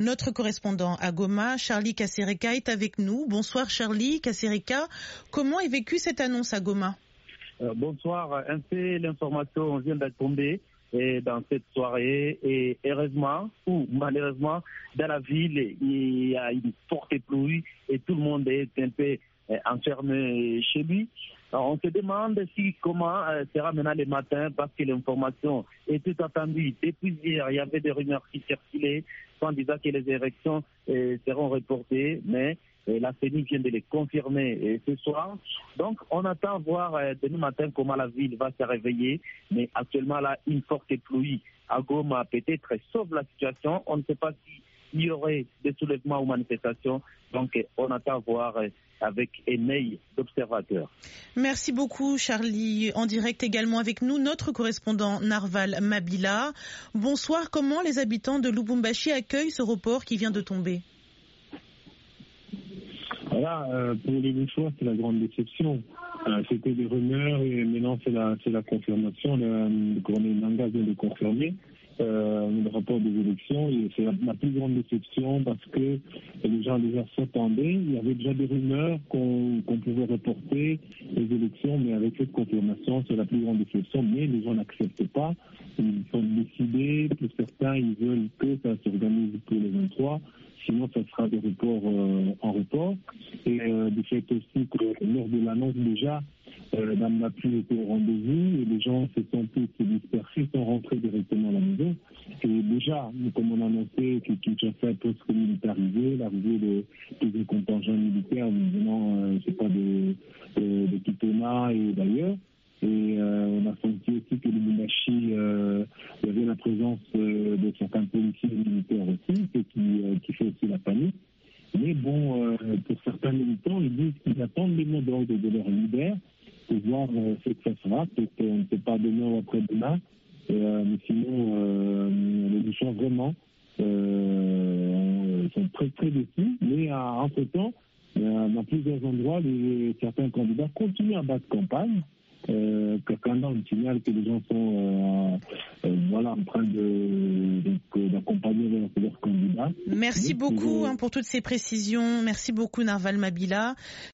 Notre correspondant à Goma, Charlie Kasereka, est avec nous. Bonsoir Charlie Kasereka. Comment est vécue cette annonce à Goma? Euh, Bonsoir. Un peu l'information vient d'être tombée dans cette soirée et heureusement ou malheureusement dans la ville il y a une forte pluie et tout le monde est un peu euh, enfermé chez lui. On se demande si comment euh, sera maintenant le matin parce que l'information était attendue. Depuis hier, il y avait des rumeurs qui circulaient en disant que les élections euh, seront reportées, mais la CENI vient de les confirmer ce soir. Donc, on attend voir demain matin comment la ville va se réveiller. Mais actuellement, là, une forte pluie à Goma peut-être sauve la situation. On ne sait pas s'il y aurait des soulèvements ou manifestations. Donc, on attend voir avec un d'observateur. Merci beaucoup Charlie. En direct également avec nous, notre correspondant Narval Mabila. Bonsoir, comment les habitants de Lubumbashi accueillent ce report qui vient de tomber? Voilà, euh, pour les choix, c'est la grande déception. Euh, c'était des rumeurs et maintenant c'est la, la confirmation. Le, le colonel Nanga vient de confirmer euh, le rapport des élections. C'est la, plus grande déception parce que les gens déjà s'attendaient. Il y avait déjà des rumeurs qu'on pouvait reporter les élections, mais avec cette confirmation, c'est la plus grande déception. Mais les gens n'acceptent pas. Ils sont décidés. Pour certains, ils veulent que ça s'organise pour les 23 sinon ça sera des reports euh, en report. Et euh, du fait aussi que lors de l'annonce déjà, euh, n'a plus été au rendez-vous et les gens se sont tous dispersés, sont rentrés directement à la maison. Et déjà, comme on a annoncé que Kinshasa est presque militarisé, l'arrivée des, des contingents militaires venant, euh, je sais pas, de, de, de Kitona et d'ailleurs. Et euh, on a senti aussi que le Munachi, euh, il y avait la présence euh, de certains policiers militaires aussi, ce qui, qui fait aussi la panique. Mais bon, pour certains militants, ils disent qu'ils attendent les mots d'ordre de leur leader pour voir ce que ça sera. Peut-être qu'on ne sait pas demain ou après-demain. mais sinon, les gens vraiment sont très très déçus. Mais entre-temps, dans plusieurs endroits, les, certains candidats continuent à battre campagne. Euh, me signale que les gens sont euh, euh, voilà, en train de, d'accompagner leurs candidats. Merci beaucoup hein, pour toutes ces précisions. Merci beaucoup Narval Mabila.